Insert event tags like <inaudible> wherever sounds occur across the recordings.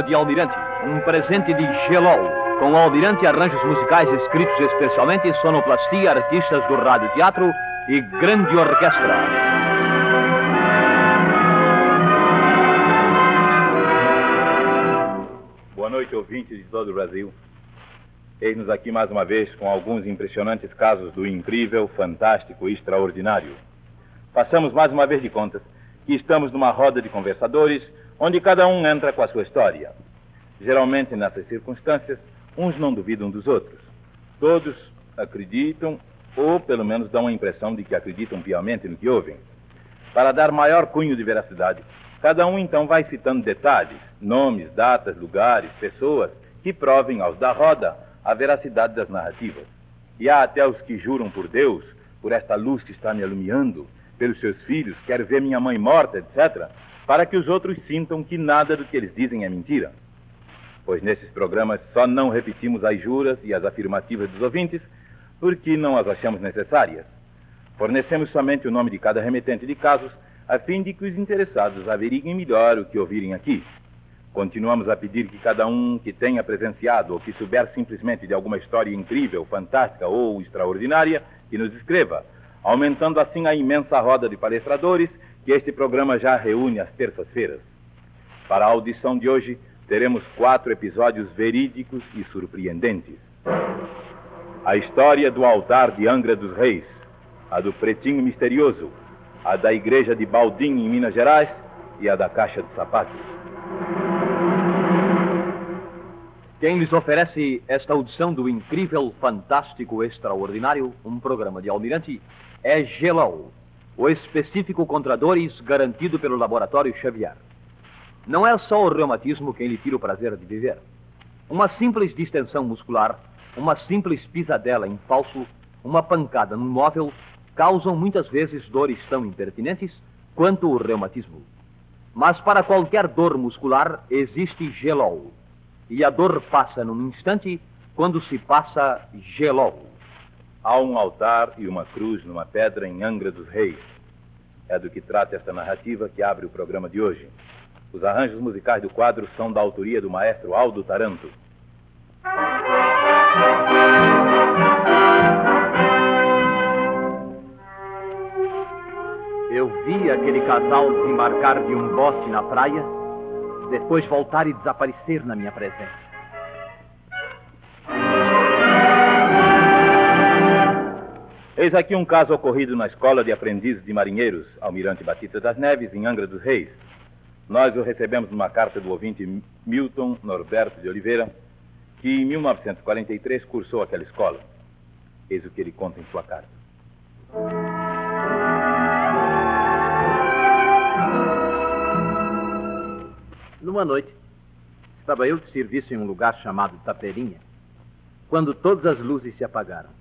programa de Almirante, um presente de Gelol, com Almirante arranjos musicais escritos especialmente, sonoplastia, artistas do rádio teatro e grande orquestra. Boa noite, ouvintes de todo o Brasil. Eis-nos aqui mais uma vez com alguns impressionantes casos do incrível, fantástico e extraordinário. Passamos mais uma vez de contas que estamos numa roda de conversadores onde cada um entra com a sua história. Geralmente, nessas circunstâncias, uns não duvidam dos outros. Todos acreditam, ou pelo menos dão a impressão de que acreditam piamente no que ouvem. Para dar maior cunho de veracidade, cada um então vai citando detalhes, nomes, datas, lugares, pessoas que provem aos da roda a veracidade das narrativas. E há até os que juram por Deus, por esta luz que está me alumiando, pelos seus filhos, quero ver minha mãe morta, etc., para que os outros sintam que nada do que eles dizem é mentira. Pois nesses programas só não repetimos as juras e as afirmativas dos ouvintes porque não as achamos necessárias. Fornecemos somente o nome de cada remetente de casos a fim de que os interessados averiguem melhor o que ouvirem aqui. Continuamos a pedir que cada um que tenha presenciado ou que souber simplesmente de alguma história incrível, fantástica ou extraordinária, que nos escreva, aumentando assim a imensa roda de palestradores que este programa já reúne às terças-feiras. Para a audição de hoje, teremos quatro episódios verídicos e surpreendentes. A história do altar de Angra dos Reis, a do Pretinho Misterioso, a da Igreja de Baldim, em Minas Gerais, e a da Caixa de Sapatos. Quem lhes oferece esta audição do incrível, fantástico, extraordinário, um programa de Almirante, é Gelol, o específico contra dores garantido pelo Laboratório Xavier. Não é só o reumatismo quem lhe tira o prazer de viver. Uma simples distensão muscular, uma simples pisadela em falso, uma pancada no móvel, causam muitas vezes dores tão impertinentes quanto o reumatismo. Mas para qualquer dor muscular existe gelol. E a dor passa num instante quando se passa gelol. Há um altar e uma cruz numa pedra em Angra dos Reis. É do que trata esta narrativa que abre o programa de hoje. Os arranjos musicais do quadro são da autoria do maestro Aldo Taranto. Eu vi aquele casal desembarcar de um bote na praia, depois voltar e desaparecer na minha presença. Eis aqui um caso ocorrido na Escola de Aprendizes de Marinheiros, Almirante Batista das Neves, em Angra dos Reis. Nós o recebemos numa carta do ouvinte Milton Norberto de Oliveira, que em 1943 cursou aquela escola. Eis o que ele conta em sua carta. Numa noite, estava eu de serviço em um lugar chamado Taperinha, quando todas as luzes se apagaram.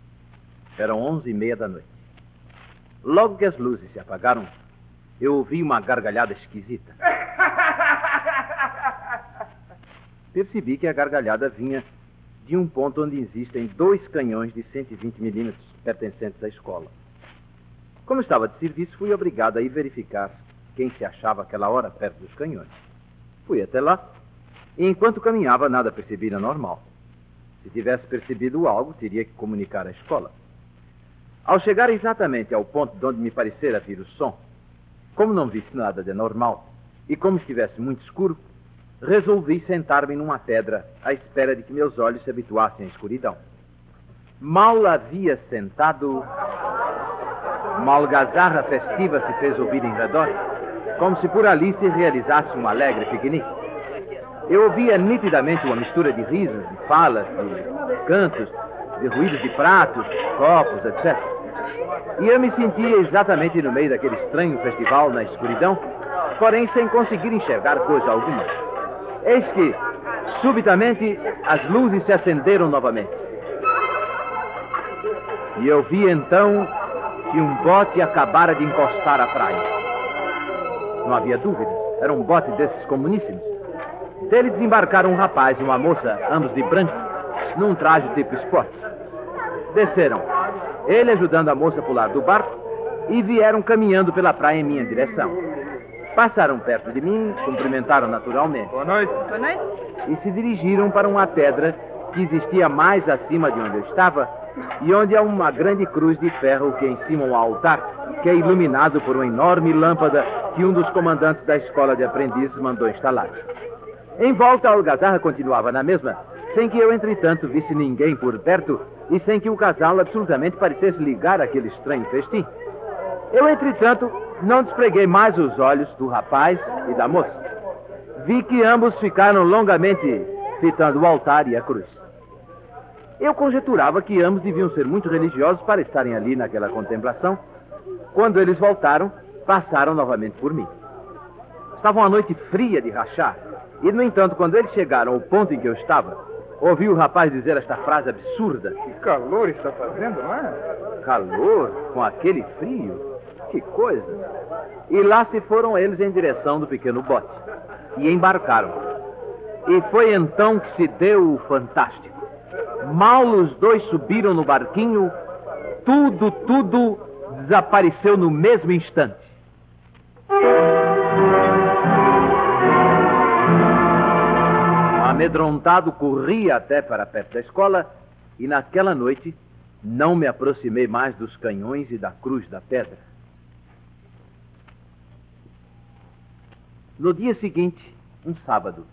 Eram onze e meia da noite. Logo que as luzes se apagaram, eu ouvi uma gargalhada esquisita. <laughs> Percebi que a gargalhada vinha de um ponto onde existem dois canhões de 120 milímetros pertencentes à escola. Como estava de serviço, fui obrigado a ir verificar quem se achava aquela hora perto dos canhões. Fui até lá e, enquanto caminhava, nada percebi anormal. Se tivesse percebido algo, teria que comunicar à escola. Ao chegar exatamente ao ponto de onde me parecera vir o som, como não visse nada de anormal e como estivesse muito escuro, resolvi sentar-me numa pedra à espera de que meus olhos se habituassem à escuridão. Mal havia sentado, uma algazarra festiva se fez ouvir em redor, como se por ali se realizasse um alegre piquenique. Eu ouvia nitidamente uma mistura de risos, de falas, de cantos, de ruídos de pratos, copos, etc. E eu me sentia exatamente no meio daquele estranho festival na escuridão, porém sem conseguir enxergar coisa alguma. Eis que, Subitamente, as luzes se acenderam novamente. E eu vi então que um bote acabara de encostar à praia. Não havia dúvida, era um bote desses comuníssimos. Dele desembarcaram um rapaz e uma moça, ambos de branco, num traje tipo esporte. Desceram, ele ajudando a moça a pular do barco, e vieram caminhando pela praia em minha direção. Passaram perto de mim, cumprimentaram naturalmente. Boa noite. Boa noite. E se dirigiram para uma pedra que existia mais acima de onde eu estava e onde há uma grande cruz de ferro que é em cima um altar, que é iluminado por uma enorme lâmpada que um dos comandantes da escola de aprendizes mandou instalar. Em volta, a algazarra continuava na mesma, sem que eu, entretanto, visse ninguém por perto e sem que o casal absolutamente parecesse ligar aquele estranho festim. Eu, entretanto, não despreguei mais os olhos do rapaz e da moça. Vi que ambos ficaram longamente fitando o altar e a cruz. Eu conjeturava que ambos deviam ser muito religiosos para estarem ali naquela contemplação. Quando eles voltaram, passaram novamente por mim. Estava uma noite fria de rachar, e, no entanto, quando eles chegaram ao ponto em que eu estava, ouvi o rapaz dizer esta frase absurda: Que calor está fazendo, não é? Calor? Com aquele frio? Que coisa! E lá se foram eles em direção do pequeno bote. E embarcaram. E foi então que se deu o fantástico. Mal os dois subiram no barquinho, tudo, tudo desapareceu no mesmo instante. Amedrontado, corri até para perto da escola e naquela noite não me aproximei mais dos canhões e da cruz da pedra. No dia seguinte, um sábado,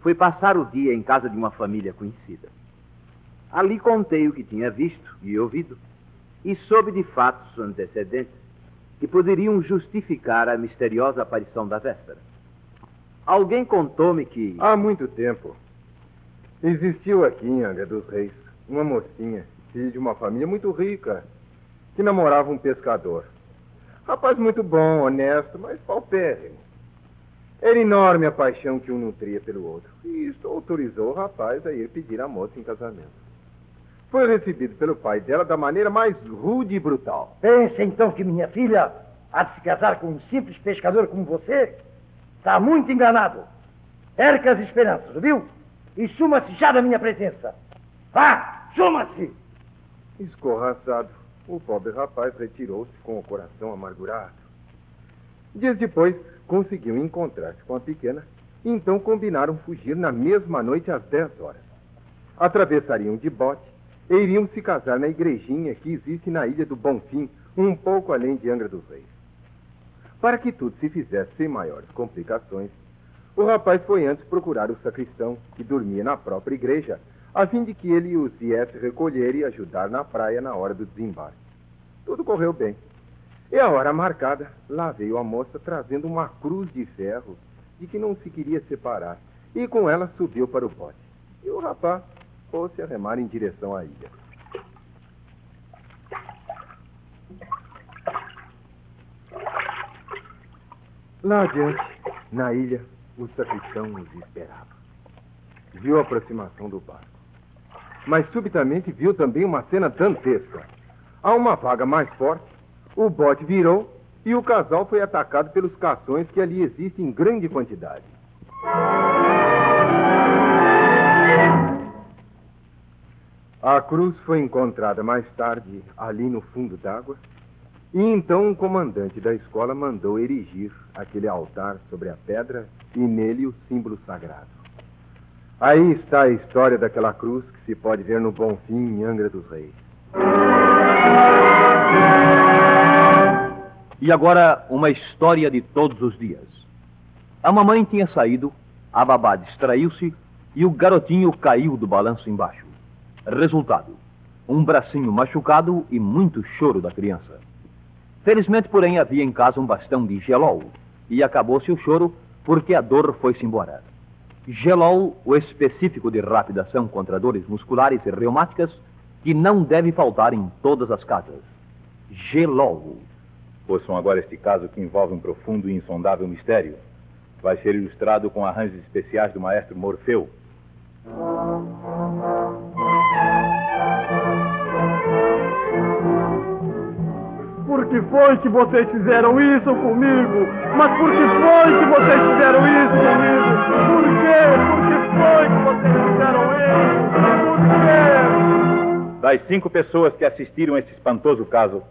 fui passar o dia em casa de uma família conhecida. Ali contei o que tinha visto e ouvido e soube de fatos antecedentes que poderiam justificar a misteriosa aparição da véspera. Alguém contou-me que. Há muito tempo. Existiu aqui em Angra dos Reis uma mocinha, filha de uma família muito rica, que namorava um pescador. Rapaz muito bom, honesto, mas paupérrimo. Era enorme a paixão que um nutria pelo outro. E isto autorizou o rapaz a ir pedir a moça em casamento. Foi recebido pelo pai dela da maneira mais rude e brutal. Pensa então que minha filha há de se casar com um simples pescador como você? Está muito enganado. Erca as esperanças, viu? E suma-se já da minha presença. Vá, suma-se! Escorraçado, o pobre rapaz retirou-se com o coração amargurado. Dias depois, conseguiu encontrar-se com a pequena, e então combinaram fugir na mesma noite às 10 horas. Atravessariam de bote e iriam se casar na igrejinha que existe na ilha do Bonfim, um pouco além de Angra dos Reis. Para que tudo se fizesse sem maiores complicações, o rapaz foi antes procurar o sacristão, que dormia na própria igreja, a fim de que ele os viesse recolher e ajudar na praia na hora do desembarque. Tudo correu bem. E a hora marcada, lá veio a moça trazendo uma cruz de ferro de que não se queria separar, e com ela subiu para o bote. E o rapaz pôs-se a remar em direção à ilha. Lá adiante, na ilha, o sacristão os esperava. Viu a aproximação do barco. Mas subitamente viu também uma cena dantesca. A uma vaga mais forte, o bote virou e o casal foi atacado pelos cações que ali existem em grande quantidade. A cruz foi encontrada mais tarde ali no fundo d'água e então o comandante da escola mandou erigir aquele altar sobre a pedra e nele o símbolo sagrado. Aí está a história daquela cruz que se pode ver no Bonfim, em Angra dos Reis. E agora, uma história de todos os dias. A mamãe tinha saído, a babá distraiu-se e o garotinho caiu do balanço embaixo. Resultado: um bracinho machucado e muito choro da criança. Felizmente, porém, havia em casa um bastão de gelol e acabou-se o choro porque a dor foi-se embora. Gelol, o específico de rápida ação contra dores musculares e reumáticas, que não deve faltar em todas as casas. Gelol. Ouçam agora este caso que envolve um profundo e insondável mistério. vai ser ilustrado com arranjos especiais do maestro Morfeu. Por que foi que vocês fizeram isso comigo? Mas por que foi que vocês fizeram isso comigo? Por quê? Por que foi que vocês fizeram isso? Por quê? Das cinco pessoas que assistiram a esse espantoso caso,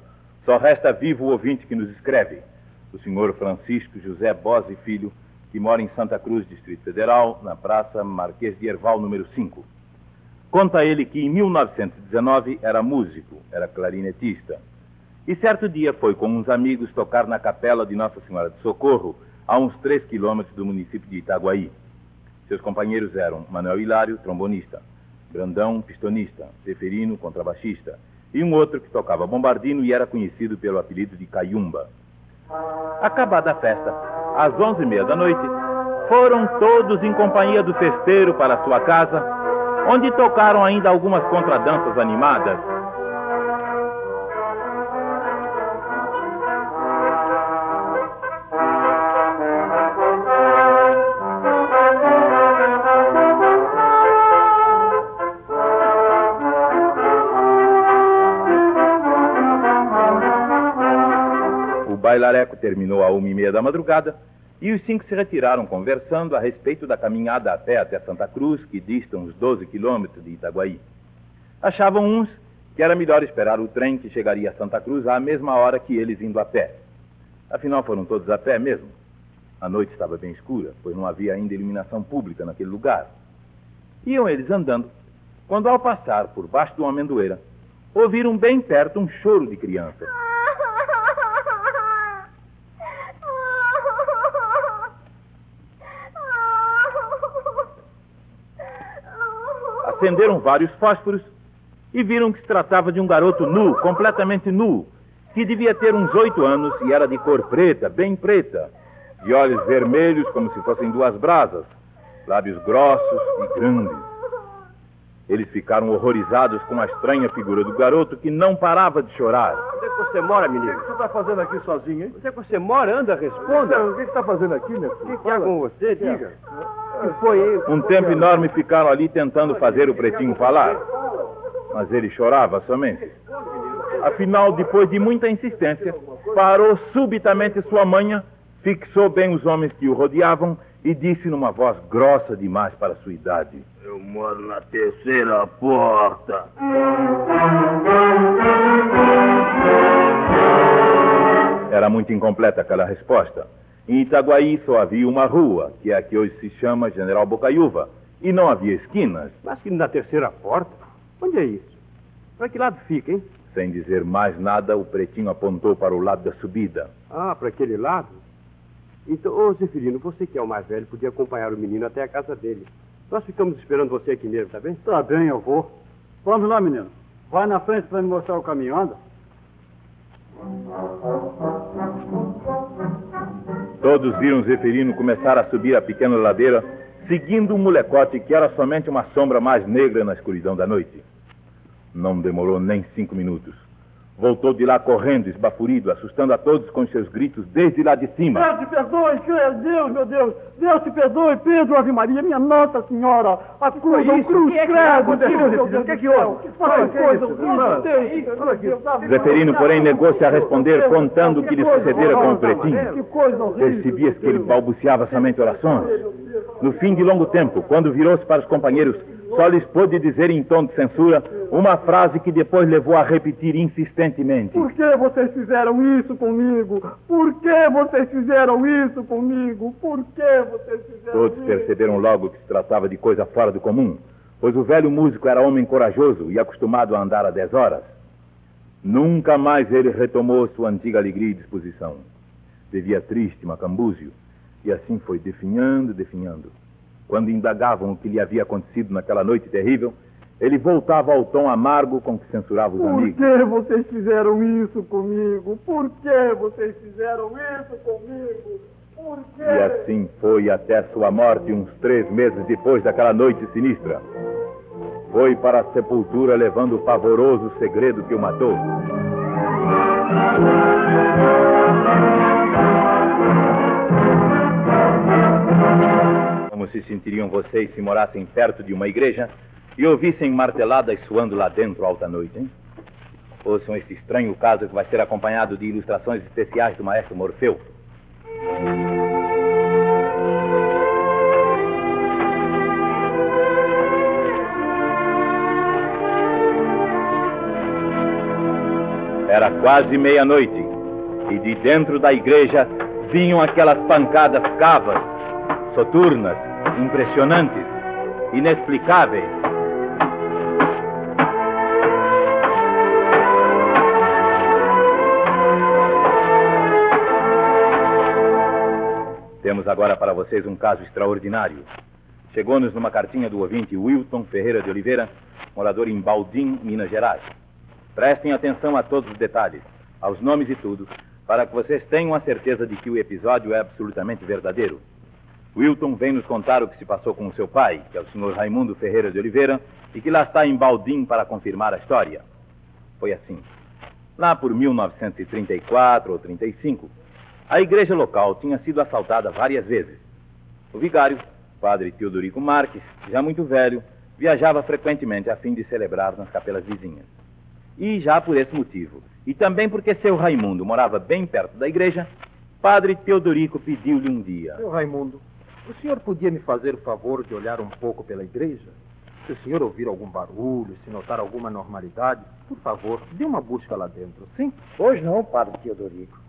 só resta vivo o ouvinte que nos escreve, o senhor Francisco José Bose Filho, que mora em Santa Cruz, Distrito Federal, na Praça Marquês de Erval, número 5. Conta ele que em 1919 era músico, era clarinetista. E certo dia foi com uns amigos tocar na capela de Nossa Senhora de Socorro, a uns três quilômetros do município de Itaguaí. Seus companheiros eram Manuel Hilário, trombonista, Brandão, pistonista, Seferino, contrabaixista, e um outro que tocava bombardino e era conhecido pelo apelido de Caiumba. Acabada a festa, às onze e meia da noite, foram todos em companhia do festeiro para sua casa, onde tocaram ainda algumas contradanças animadas. Bailareco terminou a uma e meia da madrugada e os cinco se retiraram conversando a respeito da caminhada a pé até Santa Cruz, que dista uns 12 quilômetros de Itaguaí. Achavam uns que era melhor esperar o trem que chegaria a Santa Cruz à mesma hora que eles indo a pé. Afinal, foram todos a pé mesmo. A noite estava bem escura, pois não havia ainda iluminação pública naquele lugar. Iam eles andando, quando ao passar por baixo de uma amendoeira, ouviram bem perto um choro de criança. Acenderam vários fósforos e viram que se tratava de um garoto nu, completamente nu, que devia ter uns oito anos e era de cor preta, bem preta, de olhos vermelhos como se fossem duas brasas, lábios grossos e grandes. Eles ficaram horrorizados com a estranha figura do garoto que não parava de chorar. Onde é que você mora, menino? O que você está fazendo aqui sozinho, hein? Onde é que você mora? Anda, responda. O que você está fazendo aqui, meu O filho? que, que há com você? Diga. Um tempo enorme ficaram ali tentando fazer o pretinho falar. Mas ele chorava somente. Afinal, depois de muita insistência, parou subitamente sua manha, fixou bem os homens que o rodeavam e disse numa voz grossa demais para sua idade: Eu moro na terceira porta. Era muito incompleta aquela resposta. Em Itaguaí só havia uma rua, que é a que hoje se chama General Bocaiúva, e não havia esquinas. Mas que na terceira porta? Onde é isso? Para que lado fica, hein? Sem dizer mais nada, o pretinho apontou para o lado da subida. Ah, para aquele lado? Então, ô Zeferino, você que é o mais velho, podia acompanhar o menino até a casa dele. Nós ficamos esperando você aqui mesmo, tá bem? Tá bem, eu vou. Vamos lá, menino. Vai na frente para me mostrar o caminho, anda. Todos viram Zeferino começar a subir a pequena ladeira, seguindo um molecote que era somente uma sombra mais negra na escuridão da noite. Não demorou nem cinco minutos. Voltou de lá correndo, esbaforido, assustando a todos com seus gritos desde lá de cima. Deus te perdoe, Deus, meu Deus. Deus te perdoe, Pedro, Ave Maria, minha Nossa Senhora. A cruz, a cruz, credo, Deus, meu Deus. O que é que houve? Que foi, Que é coisa horrível, Deus. Ave Zeferino, porém, negou-se a responder, contando o que lhe sucedera com o pretinho. Que coisa horrível. Percebias que ele balbuciava somente orações. No fim de longo tempo, quando virou-se para os companheiros, só lhes pôde dizer em tom de censura uma frase que depois levou a repetir insistentemente. Por que vocês fizeram isso comigo? Por que vocês fizeram isso comigo? Por que vocês fizeram Todos isso? perceberam logo que se tratava de coisa fora do comum, pois o velho músico era homem corajoso e acostumado a andar a dez horas. Nunca mais ele retomou sua antiga alegria e disposição. Vivia triste, macambúzio, e assim foi definhando, definhando. Quando indagavam o que lhe havia acontecido naquela noite terrível, ele voltava ao tom amargo com que censurava os Por amigos. que vocês fizeram isso comigo? Por que vocês fizeram isso comigo? Por quê? E assim foi até sua morte, uns três meses depois daquela noite sinistra. Foi para a sepultura levando o pavoroso segredo que o matou. Se sentiriam vocês se morassem perto de uma igreja e ouvissem marteladas soando lá dentro alta noite, hein? Ouçam este estranho caso que vai ser acompanhado de ilustrações especiais do maestro Morfeu. Era quase meia-noite e de dentro da igreja vinham aquelas pancadas cavas, soturnas, impressionantes, inexplicáveis. Temos agora para vocês um caso extraordinário. Chegou-nos numa cartinha do ouvinte Wilton Ferreira de Oliveira, morador em Baldim, Minas Gerais. Prestem atenção a todos os detalhes, aos nomes e tudo, para que vocês tenham a certeza de que o episódio é absolutamente verdadeiro. Wilton vem nos contar o que se passou com o seu pai, que é o senhor Raimundo Ferreira de Oliveira, e que lá está em Baldim para confirmar a história. Foi assim. Lá por 1934 ou 35, a igreja local tinha sido assaltada várias vezes. O vigário, padre Teodorico Marques, já muito velho, viajava frequentemente a fim de celebrar nas capelas vizinhas. E já por esse motivo, e também porque seu Raimundo morava bem perto da igreja, padre Teodorico pediu-lhe um dia. Seu Raimundo, o senhor podia me fazer o favor de olhar um pouco pela igreja? Se o senhor ouvir algum barulho, se notar alguma normalidade, por favor, dê uma busca lá dentro, sim? Pois não, padre Teodorico.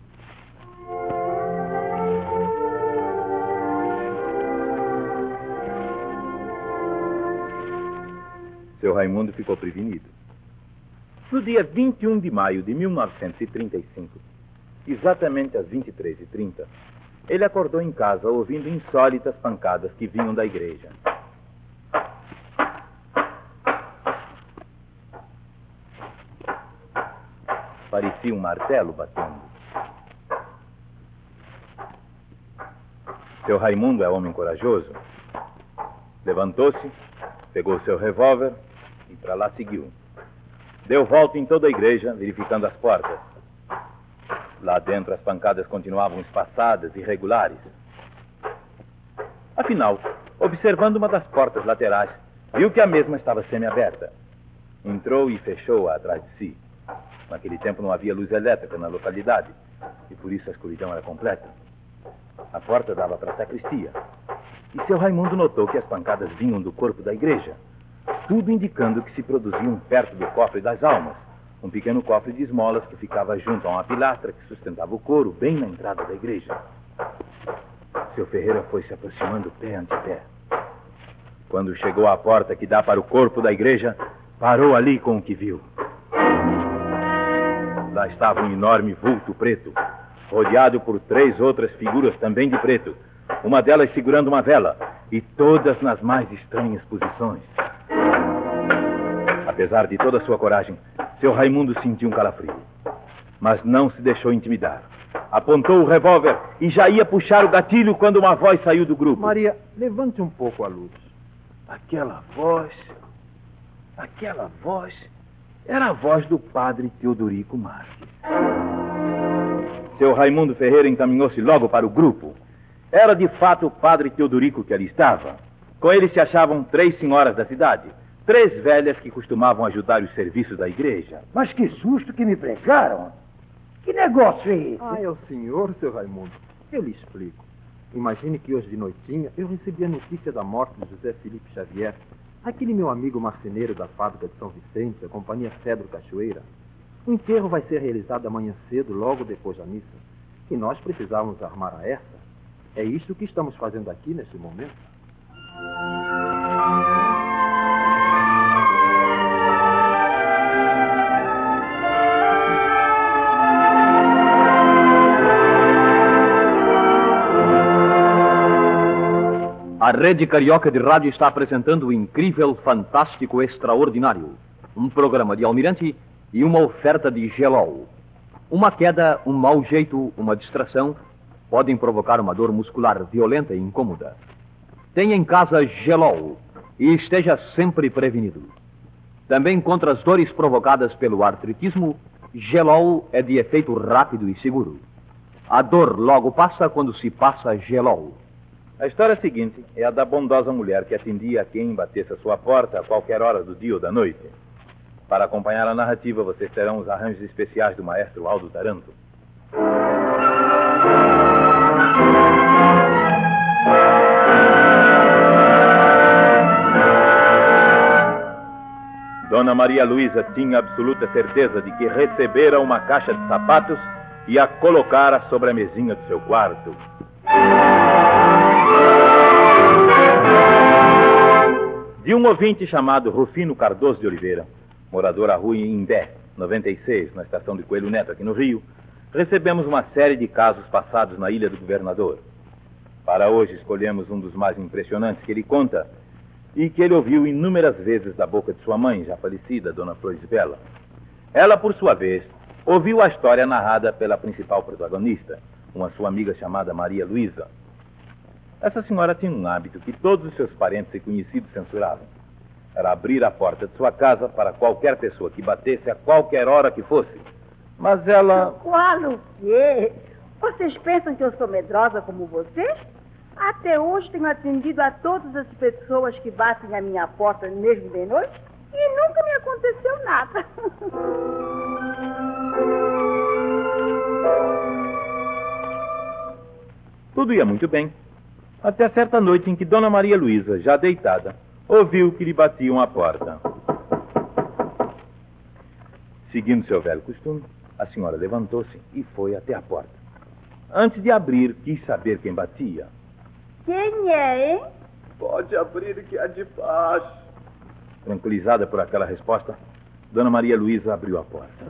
Seu Raimundo ficou prevenido. No dia 21 de maio de 1935, exatamente às 23h30, ele acordou em casa ouvindo insólitas pancadas que vinham da igreja. Parecia um martelo batendo. Seu Raimundo é homem corajoso. Levantou-se, pegou seu revólver e para lá seguiu. Deu volta em toda a igreja, verificando as portas. Lá dentro as pancadas continuavam espaçadas, irregulares. Afinal, observando uma das portas laterais, viu que a mesma estava semi-aberta. Entrou e fechou-a atrás de si. Naquele tempo não havia luz elétrica na localidade e por isso a escuridão era completa. A porta dava para a sacristia. E seu Raimundo notou que as pancadas vinham do corpo da igreja, tudo indicando que se produziam perto do cofre das almas, um pequeno cofre de esmolas que ficava junto a uma pilastra que sustentava o couro, bem na entrada da igreja. Seu Ferreira foi se aproximando pé ante pé. Quando chegou à porta que dá para o corpo da igreja, parou ali com o que viu. Lá estava um enorme vulto preto, rodeado por três outras figuras também de preto, uma delas segurando uma vela, e todas nas mais estranhas posições. Apesar de toda a sua coragem, seu Raimundo sentiu um calafrio. Mas não se deixou intimidar. Apontou o revólver e já ia puxar o gatilho quando uma voz saiu do grupo. Maria, levante um pouco a luz. Aquela voz. Aquela voz. Era a voz do padre Teodorico Marques. Seu Raimundo Ferreira encaminhou-se logo para o grupo. Era de fato o padre Teodorico que ali estava. Com ele se achavam três senhoras da cidade. Três velhas que costumavam ajudar os serviços da igreja. Mas que susto que me pregaram. Que negócio é esse? Ah, é o senhor, seu Raimundo. Eu lhe explico. Imagine que hoje de noitinha eu recebi a notícia da morte de José Felipe Xavier, aquele meu amigo marceneiro da fábrica de São Vicente, a companhia Cedro Cachoeira. O enterro vai ser realizado amanhã cedo, logo depois da missa. E nós precisávamos armar a essa. É isto que estamos fazendo aqui neste momento. Rede Carioca de Rádio está apresentando o incrível, fantástico, extraordinário. Um programa de almirante e uma oferta de gelol. Uma queda, um mau jeito, uma distração podem provocar uma dor muscular violenta e incômoda. Tenha em casa gelol e esteja sempre prevenido. Também contra as dores provocadas pelo artritismo, gelol é de efeito rápido e seguro. A dor logo passa quando se passa gelol. A história seguinte é a da bondosa mulher que atendia a quem batesse a sua porta a qualquer hora do dia ou da noite. Para acompanhar a narrativa, vocês terão os arranjos especiais do maestro Aldo Taranto. Dona Maria Luísa tinha absoluta certeza de que recebera uma caixa de sapatos e a colocara sobre a mesinha do seu quarto. De um ouvinte chamado Rufino Cardoso de Oliveira, morador à rua Imbé, 96, na estação de Coelho Neto, aqui no Rio, recebemos uma série de casos passados na Ilha do Governador. Para hoje escolhemos um dos mais impressionantes que ele conta e que ele ouviu inúmeras vezes da boca de sua mãe, já falecida, Dona Bela. Ela, por sua vez, ouviu a história narrada pela principal protagonista, uma sua amiga chamada Maria Luísa. Essa senhora tinha um hábito que todos os seus parentes e conhecidos censuravam. Era abrir a porta de sua casa para qualquer pessoa que batesse a qualquer hora que fosse. Mas ela. Qual o quê? Vocês pensam que eu sou medrosa como vocês? Até hoje tenho atendido a todas as pessoas que batem à minha porta mesmo de noite e nunca me aconteceu nada. <laughs> Tudo ia muito bem. Até certa noite em que Dona Maria Luísa, já deitada, ouviu que lhe batiam à porta. Seguindo seu velho costume, a senhora levantou-se e foi até a porta. Antes de abrir, quis saber quem batia. Quem é, hein? Pode abrir que é de paz. Tranquilizada por aquela resposta, Dona Maria Luísa abriu a porta.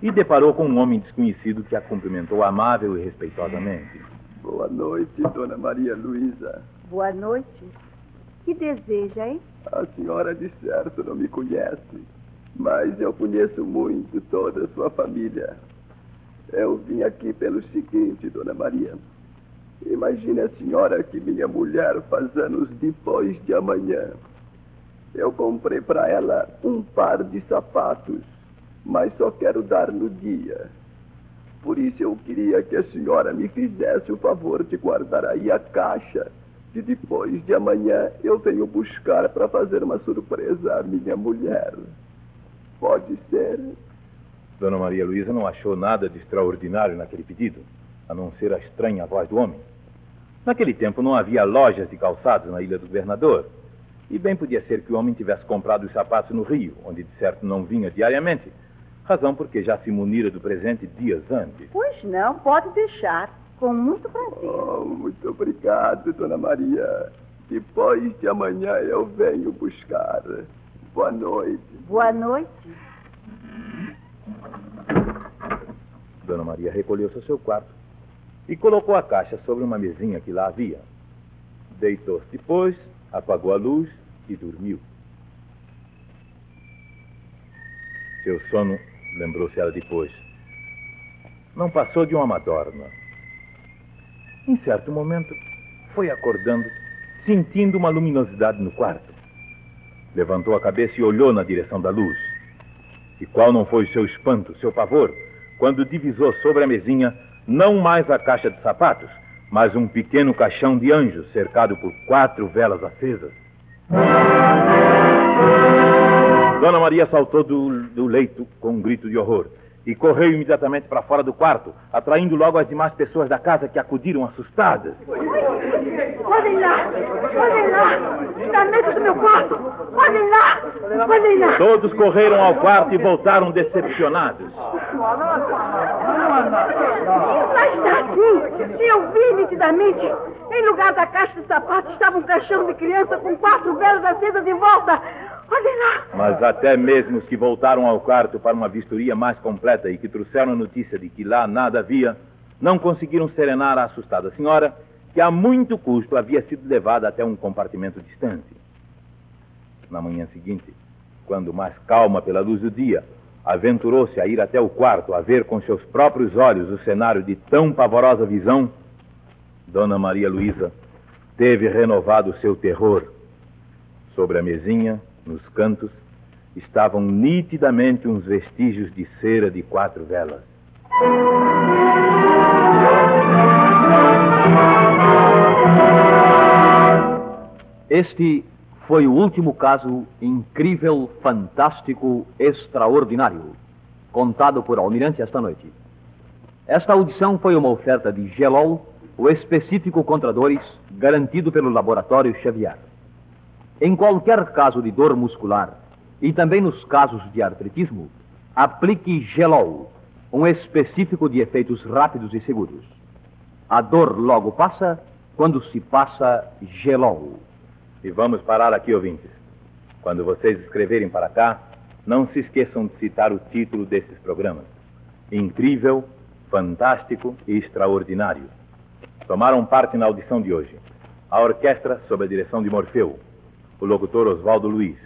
E deparou com um homem desconhecido que a cumprimentou amável e respeitosamente. Boa noite, Dona Maria Luísa. Boa noite. Que deseja, hein? A senhora de certo não me conhece, mas eu conheço muito toda a sua família. Eu vim aqui pelo seguinte, Dona Maria. Imagine a senhora que minha mulher faz anos depois de amanhã. Eu comprei para ela um par de sapatos, mas só quero dar no dia. Por isso eu queria que a senhora me fizesse o favor de guardar aí a caixa. E depois de amanhã eu venho buscar para fazer uma surpresa à minha mulher. Pode ser? Dona Maria Luísa não achou nada de extraordinário naquele pedido, a não ser a estranha voz do homem. Naquele tempo não havia lojas de calçados na Ilha do Governador. E bem podia ser que o homem tivesse comprado os sapatos no Rio, onde de certo não vinha diariamente. Razão porque já se munira do presente dias antes. Pois não, pode deixar. Com muito prazer. Oh, muito obrigado, Dona Maria. Depois de amanhã eu venho buscar. Boa noite. Boa noite. Dona Maria recolheu-se ao seu quarto e colocou a caixa sobre uma mesinha que lá havia. Deitou-se depois, apagou a luz e dormiu. Seu sono, lembrou-se ela depois, não passou de uma madorna. Em certo momento, foi acordando, sentindo uma luminosidade no quarto. Levantou a cabeça e olhou na direção da luz. E qual não foi o seu espanto, seu pavor, quando divisou sobre a mesinha não mais a caixa de sapatos, mas um pequeno caixão de anjo cercado por quatro velas acesas. Dona Maria saltou do, do leito com um grito de horror e correu imediatamente para fora do quarto, atraindo logo as demais pessoas da casa que acudiram assustadas. Podem lá! Podem lá! Está dentro do meu quarto! Podem lá! Podem lá! Todos correram ao quarto e voltaram decepcionados. Lá está assim! Eu vi nitidamente! Em lugar da caixa de sapatos estava um caixão de criança com quatro velas acesas em volta! Mas até mesmo os que voltaram ao quarto para uma vistoria mais completa e que trouxeram a notícia de que lá nada havia, não conseguiram serenar a assustada senhora, que a muito custo havia sido levada até um compartimento distante. Na manhã seguinte, quando mais calma pela luz do dia, aventurou-se a ir até o quarto a ver com seus próprios olhos o cenário de tão pavorosa visão, Dona Maria Luísa teve renovado seu terror. Sobre a mesinha, nos cantos, estavam nitidamente uns vestígios de cera de quatro velas. Este foi o último caso incrível, fantástico, extraordinário, contado por Almirante esta noite. Esta audição foi uma oferta de Gelol, o específico contra dores garantido pelo Laboratório Xavier. Em qualquer caso de dor muscular e também nos casos de artritismo, aplique Gelol, um específico de efeitos rápidos e seguros. A dor logo passa quando se passa Gelol. E vamos parar aqui, ouvintes. Quando vocês escreverem para cá, não se esqueçam de citar o título desses programas: Incrível, Fantástico e Extraordinário. Tomaram parte na audição de hoje a orquestra sob a direção de Morfeu, o locutor Oswaldo Luiz,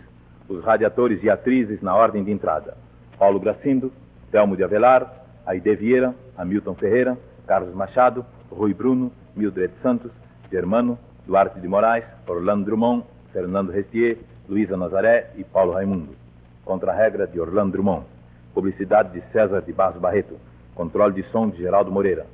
os radiadores e atrizes na ordem de entrada: Paulo Gracindo, Telmo de Avelar, Aide Vieira, Hamilton Ferreira, Carlos Machado, Rui Bruno, Mildred Santos, Germano, Duarte de Moraes, Orlando Drummond, Fernando Restier, Luísa Nazaré e Paulo Raimundo. Contra-regra de Orlando Drummond. Publicidade de César de Barros Barreto. Controle de som de Geraldo Moreira.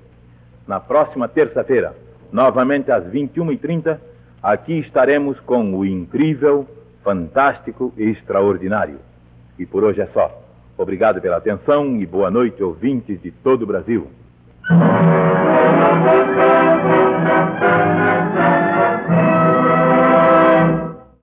Na próxima terça-feira, novamente às 21h30, aqui estaremos com o incrível, fantástico e extraordinário. E por hoje é só. Obrigado pela atenção e boa noite, ouvintes de todo o Brasil.